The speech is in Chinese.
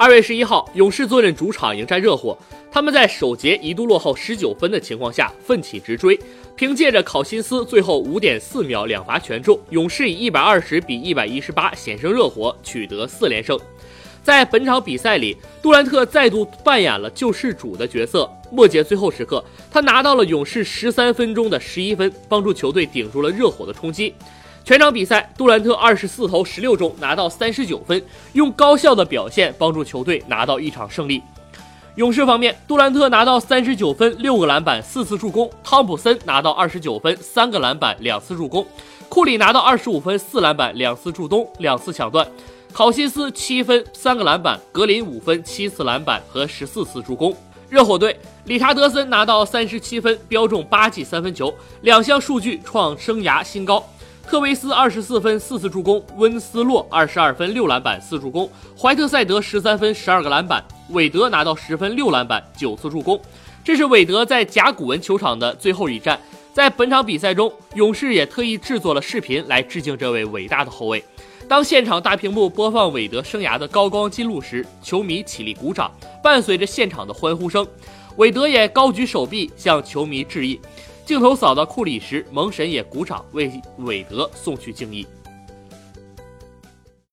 二月十一号，勇士坐镇主场迎战热火，他们在首节一度落后十九分的情况下奋起直追，凭借着考辛斯最后五点四秒两罚全中，勇士以一百二十比一百一十八险胜热火，取得四连胜。在本场比赛里，杜兰特再度扮演了救世主的角色。末节最后时刻，他拿到了勇士十三分钟的十一分，帮助球队顶住了热火的冲击。全场比赛，杜兰特二十四投十六中，拿到三十九分，用高效的表现帮助球队拿到一场胜利。勇士方面，杜兰特拿到三十九分，六个篮板，四次助攻；汤普森拿到二十九分，三个篮板，两次助攻；库里拿到二十五分，四篮板，两次助攻，两次抢断；考辛斯七分，三个篮板；格林五分，七次篮板和十四次助攻。热火队，理查德森拿到三十七分，标中八记三分球，两项数据创生涯新高。特维斯二十四分四次助攻，温斯洛二十二分六篮板四助攻，怀特塞德十三分十二个篮板，韦德拿到十分六篮板九次助攻。这是韦德在甲骨文球场的最后一战。在本场比赛中，勇士也特意制作了视频来致敬这位伟大的后卫。当现场大屏幕播放韦德生涯的高光记录时，球迷起立鼓掌，伴随着现场的欢呼声，韦德也高举手臂向球迷致意。镜头扫到库里时，蒙神也鼓掌为韦德送去敬意。